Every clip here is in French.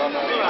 Vamos a ver.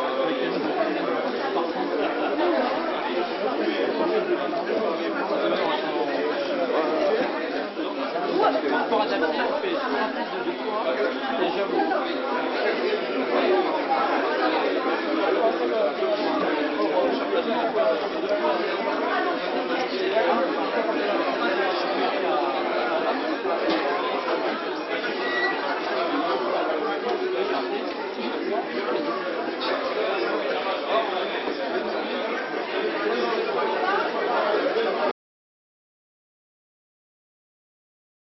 Je je vous en de